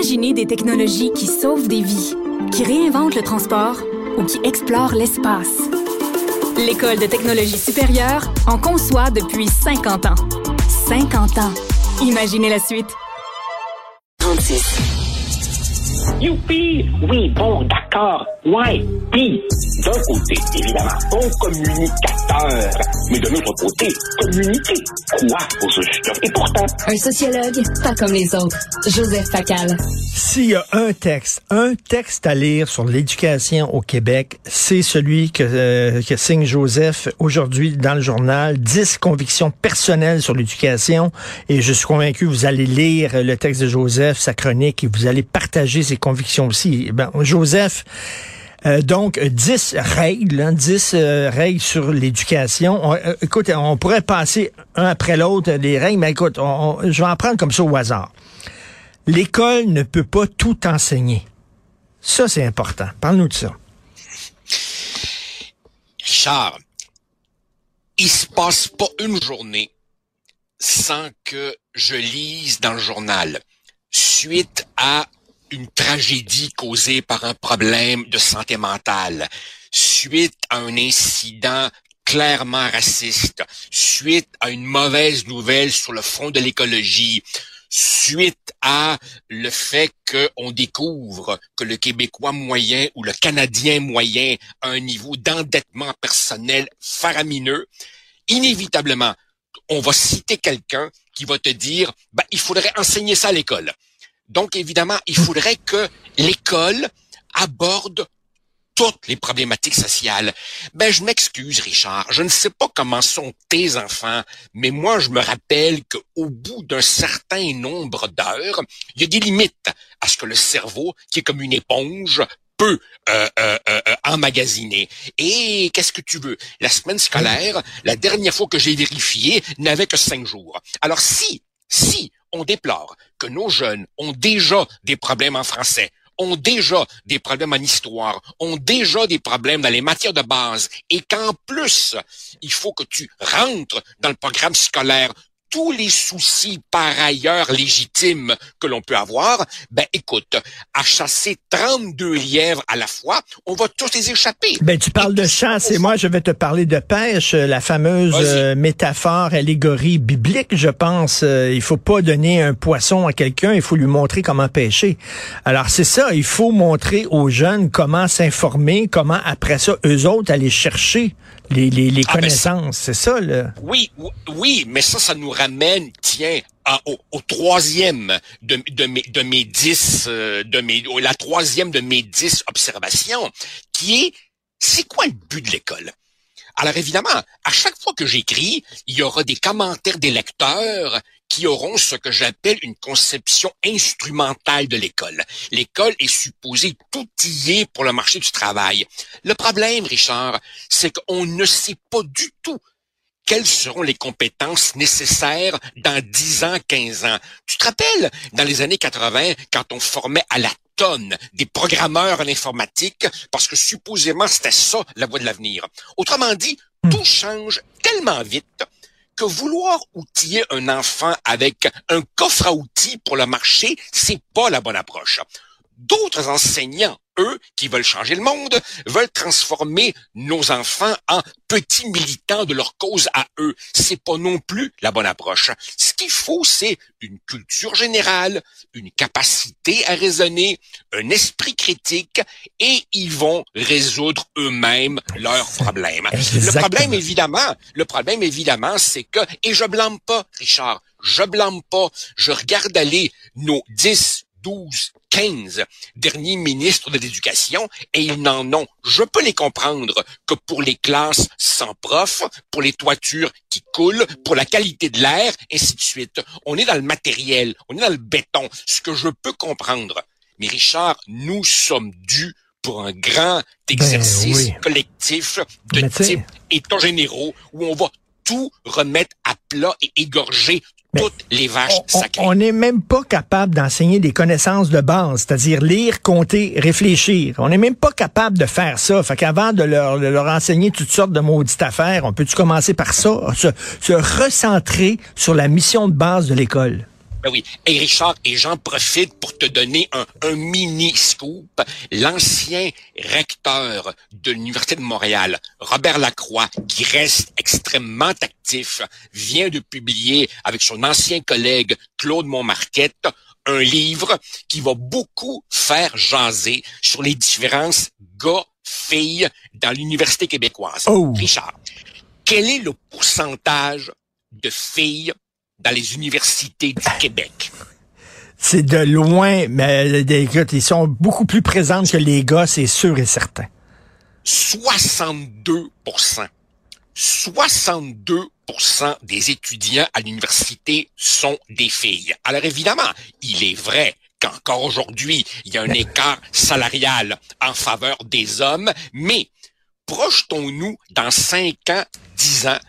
Imaginez des technologies qui sauvent des vies, qui réinventent le transport ou qui explorent l'espace. L'École de technologie supérieure en conçoit depuis 50 ans. 50 ans. Imaginez la suite. Youpi! Oui, bon, d'accord. D'un côté, évidemment, bon communicateur, mais de l'autre côté, communiquer. Quoi, au juste? Et pourtant... Un sociologue, pas comme les autres. Joseph Facal. S'il y a un texte, un texte à lire sur l'éducation au Québec, c'est celui que, euh, que signe Joseph aujourd'hui dans le journal, 10 convictions personnelles sur l'éducation. Et je suis convaincu que vous allez lire le texte de Joseph, sa chronique, et vous allez partager ses convictions aussi. Ben, Joseph, euh, donc, 10 règles, 10 hein, euh, règles sur l'éducation. Euh, écoute, on pourrait passer un après l'autre les règles, mais écoute, je vais en prendre comme ça au hasard. L'école ne peut pas tout enseigner. Ça, c'est important. Parle-nous de ça. Richard, il se passe pas une journée sans que je lise dans le journal suite à une tragédie causée par un problème de santé mentale, suite à un incident clairement raciste, suite à une mauvaise nouvelle sur le front de l'écologie, suite à le fait qu'on découvre que le Québécois moyen ou le Canadien moyen a un niveau d'endettement personnel faramineux, inévitablement, on va citer quelqu'un qui va te dire, ben, il faudrait enseigner ça à l'école. Donc, évidemment, il faudrait que l'école aborde toutes les problématiques sociales. Ben, je m'excuse, Richard. Je ne sais pas comment sont tes enfants, mais moi, je me rappelle qu'au bout d'un certain nombre d'heures, il y a des limites à ce que le cerveau, qui est comme une éponge, peut euh, euh, euh, emmagasiner. Et qu'est-ce que tu veux? La semaine scolaire, la dernière fois que j'ai vérifié, n'avait que cinq jours. Alors si, si on déplore que nos jeunes ont déjà des problèmes en français, ont déjà des problèmes en histoire, ont déjà des problèmes dans les matières de base, et qu'en plus, il faut que tu rentres dans le programme scolaire tous les soucis par ailleurs légitimes que l'on peut avoir, ben écoute, à chasser 32 lièvres à la fois, on va tous les échapper. Ben tu parles de chasse et moi je vais te parler de pêche, la fameuse euh, métaphore, allégorie biblique, je pense. Euh, il faut pas donner un poisson à quelqu'un, il faut lui montrer comment pêcher. Alors c'est ça, il faut montrer aux jeunes comment s'informer, comment après ça eux autres aller chercher les, les, les ah, ben, connaissances, c'est ça là. Oui, oui, mais ça, ça nous ramène, tiens, au, troisième de, de, mes, de mes dix, euh, de mes, la troisième de mes dix observations, qui est, c'est quoi le but de l'école? Alors évidemment, à chaque fois que j'écris, il y aura des commentaires des lecteurs qui auront ce que j'appelle une conception instrumentale de l'école. L'école est supposée tout est pour le marché du travail. Le problème, Richard, c'est qu'on ne sait pas du tout quelles seront les compétences nécessaires dans 10 ans, 15 ans. Tu te rappelles, dans les années 80, quand on formait à la tonne des programmeurs en informatique, parce que supposément c'était ça la voie de l'avenir. Autrement dit, hmm. tout change tellement vite que vouloir outiller un enfant avec un coffre à outils pour le marché, c'est pas la bonne approche. D'autres enseignants, eux, qui veulent changer le monde, veulent transformer nos enfants en petits militants de leur cause à eux. C'est pas non plus la bonne approche. Ce qu'il faut, c'est une culture générale, une capacité à raisonner, un esprit critique, et ils vont résoudre eux-mêmes leurs problèmes. Le problème, évidemment, le problème, évidemment, c'est que, et je blâme pas, Richard, je blâme pas, je regarde aller nos 10, 12, 15 derniers ministres de l'Éducation et ils n'en ont, je peux les comprendre, que pour les classes sans prof, pour les toitures qui coulent, pour la qualité de l'air, ainsi de suite. On est dans le matériel, on est dans le béton, ce que je peux comprendre. Mais Richard, nous sommes dus pour un grand ben exercice collectif de type États généraux où on va tout remettre à plat et égorger toutes les vaches sacrées. On n'est même pas capable d'enseigner des connaissances de base, c'est-à-dire lire, compter, réfléchir. On n'est même pas capable de faire ça. Fait qu'avant de leur, leur enseigner toutes sortes de maudites affaires, on peut-tu commencer par ça, se, se recentrer sur la mission de base de l'école? Ben oui. Et Richard, et j'en profite pour te donner un, un mini scoop. L'ancien recteur de l'Université de Montréal, Robert Lacroix, qui reste extrêmement actif, vient de publier avec son ancien collègue Claude Montmarquette un livre qui va beaucoup faire jaser sur les différences gars-filles dans l'université québécoise. Oh. Richard, quel est le pourcentage de filles dans les universités du Québec? C'est de loin, mais des gars, ils sont beaucoup plus présentes que les gars, c'est sûr et certain. 62 62% des étudiants à l'université sont des filles. Alors évidemment, il est vrai qu'encore aujourd'hui, il y a un écart salarial en faveur des hommes, mais projetons-nous dans 5 ans, 10 ans.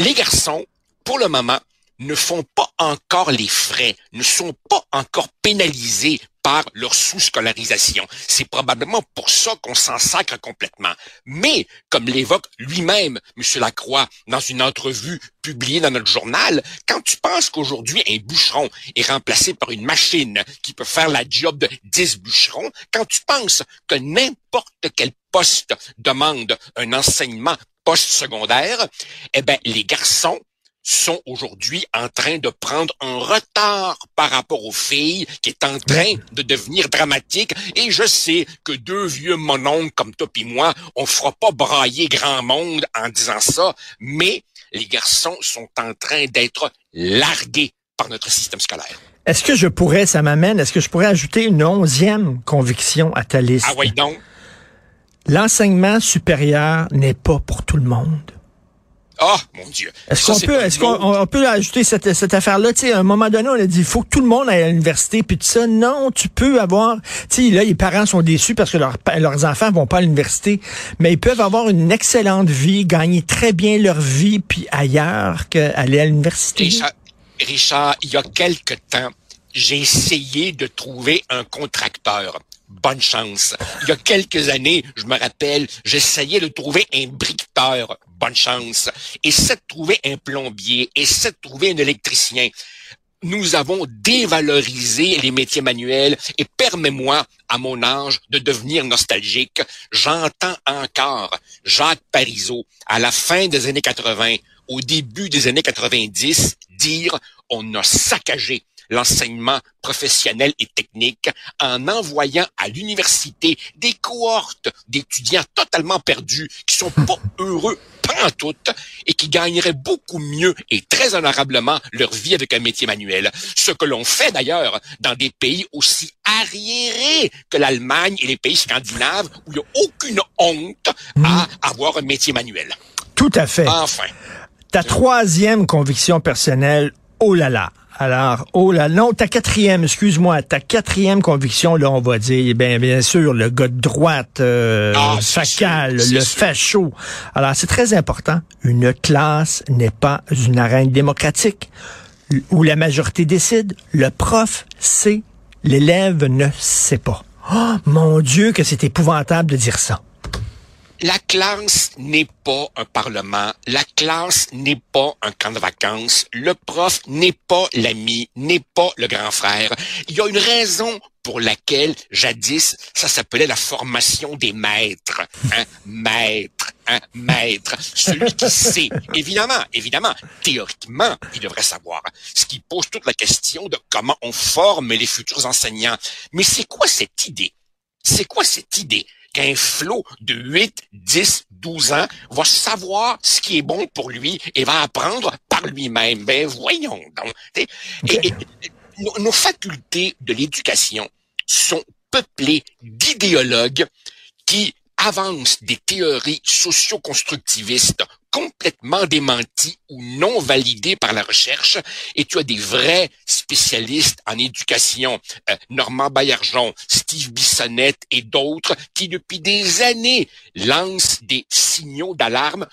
Les garçons, pour le moment, ne font pas encore les frais, ne sont pas encore pénalisés par leur sous-scolarisation. C'est probablement pour ça qu'on s'en sacre complètement. Mais, comme l'évoque lui-même M. Lacroix dans une entrevue publiée dans notre journal, quand tu penses qu'aujourd'hui un bûcheron est remplacé par une machine qui peut faire la job de 10 bûcherons, quand tu penses que n'importe quel poste demande un enseignement post-secondaire, eh ben, les garçons sont aujourd'hui en train de prendre un retard par rapport aux filles qui est en train de devenir dramatique. Et je sais que deux vieux mononcles comme toi et moi, on fera pas brailler grand monde en disant ça, mais les garçons sont en train d'être largués par notre système scolaire. Est-ce que je pourrais, ça m'amène, est-ce que je pourrais ajouter une onzième conviction à ta liste? Ah oui, donc? L'enseignement supérieur n'est pas pour tout le monde. Ah, mon Dieu. Est-ce qu'on peut, est-ce qu'on peut ajouter cette, cette affaire-là? Tu sais, à un moment donné, on a dit, il faut que tout le monde aille à l'université, puis tout ça. Non, tu peux avoir, tu sais, là, les parents sont déçus parce que leurs leurs enfants vont pas à l'université, mais ils peuvent avoir une excellente vie, gagner très bien leur vie, puis ailleurs qu'aller à l'université. Richard, Richard, il y a quelque temps, j'ai essayé de trouver un contracteur bonne chance. Il y a quelques années, je me rappelle, j'essayais de trouver un briqueteur, bonne chance. Essaie de trouver un plombier, essaie de trouver un électricien. Nous avons dévalorisé les métiers manuels et permets-moi, à mon âge, de devenir nostalgique. J'entends encore Jacques Parizeau, à la fin des années 80, au début des années 90, dire on a saccagé l'enseignement professionnel et technique en envoyant à l'université des cohortes d'étudiants totalement perdus qui sont pas heureux pas en tout et qui gagneraient beaucoup mieux et très honorablement leur vie avec un métier manuel. Ce que l'on fait d'ailleurs dans des pays aussi arriérés que l'Allemagne et les pays scandinaves où il n'y a aucune honte à avoir un métier manuel. Tout à fait. Enfin. Ta troisième conviction personnelle, oh là là, alors, oh là, non, ta quatrième, excuse-moi, ta quatrième conviction, là, on va dire, bien, bien sûr, le gars de droite, euh, Ah, facal, sûr, le sûr. facho. Alors, c'est très important. Une classe n'est pas une arène démocratique où la majorité décide. Le prof sait, l'élève ne sait pas. Oh, mon Dieu, que c'est épouvantable de dire ça. La classe n'est pas un parlement. La classe n'est pas un camp de vacances. Le prof n'est pas l'ami, n'est pas le grand frère. Il y a une raison pour laquelle, jadis, ça s'appelait la formation des maîtres. Hein? Maître, hein? Maître. Celui qui sait. Évidemment, évidemment, théoriquement, il devrait savoir. Ce qui pose toute la question de comment on forme les futurs enseignants. Mais c'est quoi cette idée? C'est quoi cette idée? Qu'un flot de 8, 10, 12 ans va savoir ce qui est bon pour lui et va apprendre par lui-même? Ben voyons donc. Et, et- et nos, nos facultés de l'éducation sont peuplées d'idéologues qui avancent des théories socio-constructivistes complètement démenties ou non validées par la recherche, et tu as des vrais spécialistes en éducation, euh, Normand Baillargeon, Steve Bissonnette et d'autres, qui depuis des années lancent des signaux d'alarme.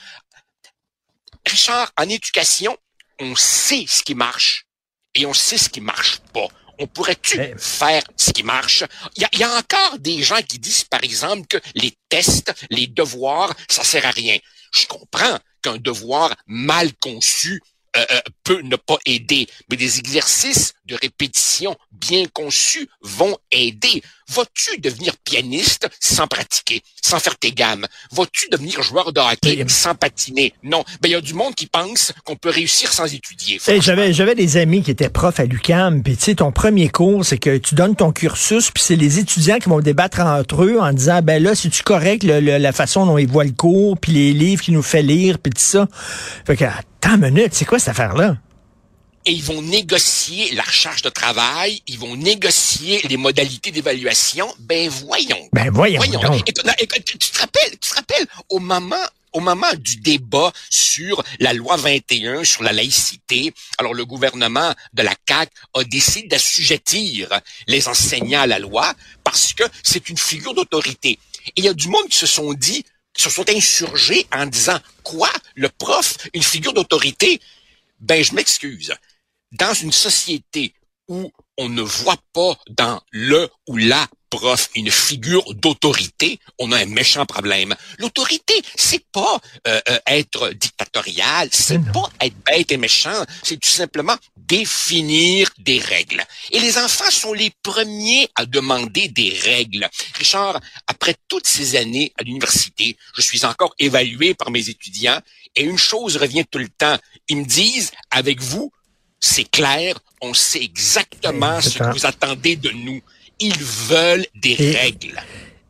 Richard, en éducation, on sait ce qui marche et on sait ce qui marche pas. On pourrait-tu Mais- faire ce qui marche? Il y, y a encore des gens qui disent, par exemple, que les tests, les devoirs, ça sert à rien. Je comprends qu'un devoir mal conçu euh, euh, peut ne pas aider, mais des exercices de répétition bien conçus vont aider. Vas-tu devenir pianiste sans pratiquer, sans faire tes gammes? Vas-tu devenir joueur de hockey sans patiner? Non. Ben, il y a du monde qui pense qu'on peut réussir sans étudier. j'avais, j'avais des amis qui étaient profs à l'UCAM, puis tu sais, ton premier cours, c'est que tu donnes ton cursus, puis c'est les étudiants qui vont débattre entre eux en disant, ben là, c'est-tu correct la façon dont ils voient le cours, puis les livres qu'ils nous fait lire, puis tout ça. Fait que, une minute, c'est quoi cette affaire-là? et ils vont négocier la recherche de travail, ils vont négocier les modalités d'évaluation. Ben voyons. Ben voyons. tu te rappelles, tu te rappelles au moment au moment du débat sur la loi 21 sur la laïcité, alors le gouvernement de la CAQ a décidé d'assujettir les enseignants à la loi parce que c'est une figure d'autorité. Et il y a du monde qui se sont dit, se sont insurgés en disant quoi, le prof, une figure d'autorité? Ben, je m'excuse dans une société où on ne voit pas dans le ou la prof une figure d'autorité, on a un méchant problème. L'autorité, c'est pas euh, euh, être dictatorial, c'est pas être bête et méchant, c'est tout simplement définir des règles. Et les enfants sont les premiers à demander des règles. Richard, après toutes ces années à l'université, je suis encore évalué par mes étudiants et une chose revient tout le temps. Ils me disent, avec vous, c'est clair, on sait exactement ce que vous attendez de nous. Ils veulent des règles.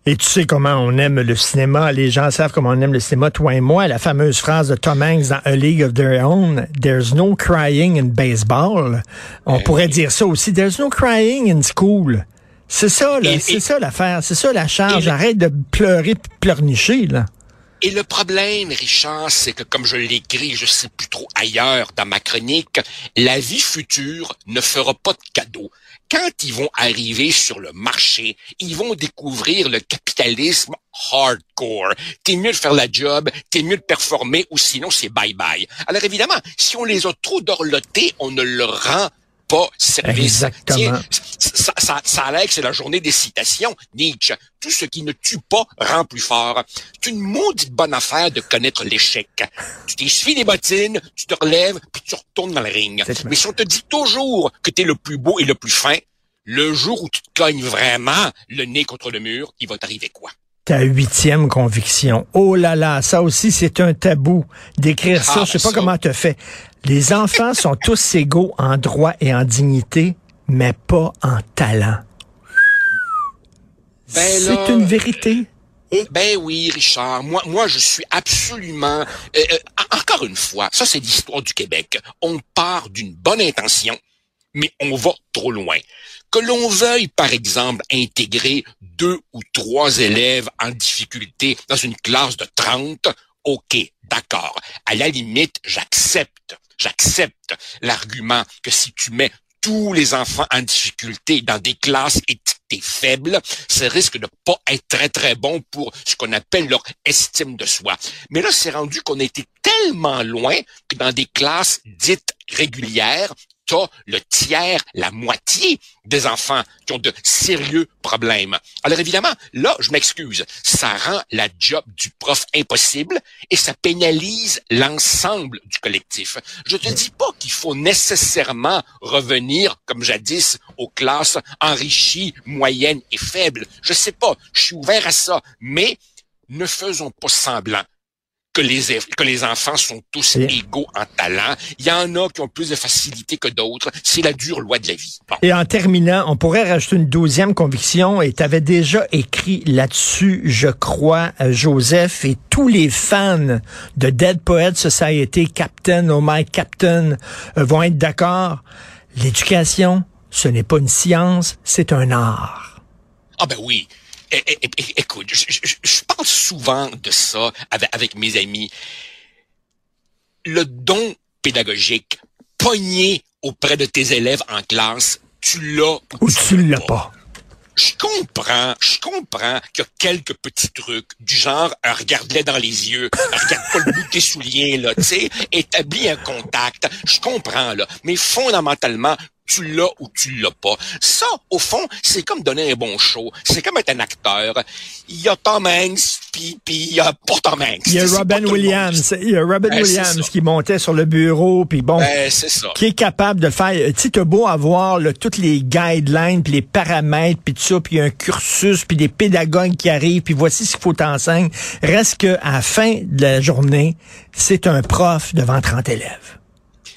Et tu sais comment on aime le cinéma. Les gens savent comment on aime le cinéma, toi et moi. La fameuse phrase de Tom Hanks dans A League of Their Own, There's no crying in baseball. On ben pourrait dire ça aussi. There's no crying in school. C'est ça, là. C'est ça l'affaire. C'est ça la charge. Arrête de pleurer pleurnicher, là. Et le problème, Richard, c'est que comme je l'écris, je sais plus trop ailleurs dans ma chronique, la vie future ne fera pas de cadeaux. Quand ils vont arriver sur le marché, ils vont découvrir le capitalisme hardcore. T'es mieux de faire la job, t'es mieux de performer, ou sinon c'est bye bye. Alors évidemment, si on les a trop dorlotés, on ne leur rend pas service. Exactement. ça, ça, ça a l'air que c'est la journée des citations. Nietzsche. Tout ce qui ne tue pas rend plus fort. C'est une maudite bonne affaire de connaître l'échec. Tu t'essuies des bottines, tu te relèves, puis tu retournes dans le ring. Mais si on te dit toujours que tu es le plus beau et le plus fin, le jour où tu te cognes vraiment le nez contre le mur, il va t'arriver quoi? ta huitième conviction. Oh là là, ça aussi c'est un tabou d'écrire ça. Ah, je sais pas comment te fait. Les enfants sont tous égaux en droit et en dignité, mais pas en talent. Ben c'est une vérité. Ben oui, Richard. Moi, moi, je suis absolument. Euh, euh, encore une fois, ça c'est l'histoire du Québec. On part d'une bonne intention, mais on va trop loin. Que l'on veuille, par exemple, intégrer deux ou trois élèves en difficulté dans une classe de 30, OK, d'accord. À la limite, j'accepte. J'accepte l'argument que si tu mets tous les enfants en difficulté dans des classes étiquetées faibles, ça risque de pas être très très bon pour ce qu'on appelle leur estime de soi. Mais là, c'est rendu qu'on a été tellement loin que dans des classes dites régulières, le tiers, la moitié des enfants qui ont de sérieux problèmes. Alors évidemment, là, je m'excuse, ça rend la job du prof impossible et ça pénalise l'ensemble du collectif. Je te dis pas qu'il faut nécessairement revenir, comme jadis, aux classes enrichies, moyennes et faibles. Je sais pas, je suis ouvert à ça, mais ne faisons pas semblant que les, que les enfants sont tous égaux en talent. Il y en a qui ont plus de facilité que d'autres. C'est la dure loi de la vie. Et en terminant, on pourrait rajouter une douzième conviction, et tu avais déjà écrit là-dessus, je crois, euh, Joseph, et tous les fans de Dead Poet Society, Captain, Oh My Captain, euh, vont être d'accord. L'éducation, ce n'est pas une science, c'est un art. Ah ben oui, écoute, je, parle souvent de ça avec, mes amis. Le don pédagogique pogné auprès de tes élèves en classe, tu l'as ou, tu l'as pas. Je comprends, je comprends qu'il y a quelques petits trucs du genre euh, regarde-les dans les yeux, regarde pas le bout de tes souliers là, tu sais, établis un contact. Je comprends là, mais fondamentalement tu l'as ou tu l'as pas. Ça, au fond, c'est comme donner un bon show. C'est comme être un acteur. Il y a Tom Hanks, puis il y a pas Tom Hanks. Il y a Robin Williams. Il y a Robin ben, Williams qui montait sur le bureau, puis bon, ben, ça. qui est capable de faire. Tu sais, beau avoir là, toutes les guidelines, puis les paramètres, puis tout ça, puis un cursus, puis des pédagogues qui arrivent, puis voici ce qu'il faut t'enseigner. Reste que à la fin de la journée, c'est un prof devant 30 élèves.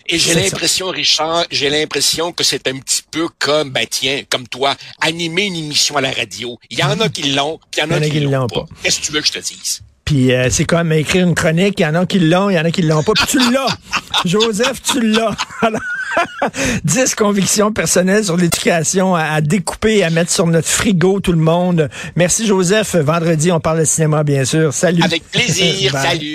Et j'ai l'impression, Richard, j'ai l'impression que c'est un petit peu comme, ben tiens, comme toi, animer une émission à la radio. Il y en a qui l'ont, puis il y en a qui l'ont pas. Qu'est-ce que tu veux que je te dise? Puis euh, c'est comme écrire une chronique, il y en a qui l'ont, il y en a qui l'ont pas, puis tu l'as. Joseph, tu l'as. 10 convictions personnelles sur l'éducation à, découper et à mettre sur notre frigo tout le monde. Merci Joseph. Vendredi, on parle de cinéma, bien sûr. Salut. Avec plaisir. Salut.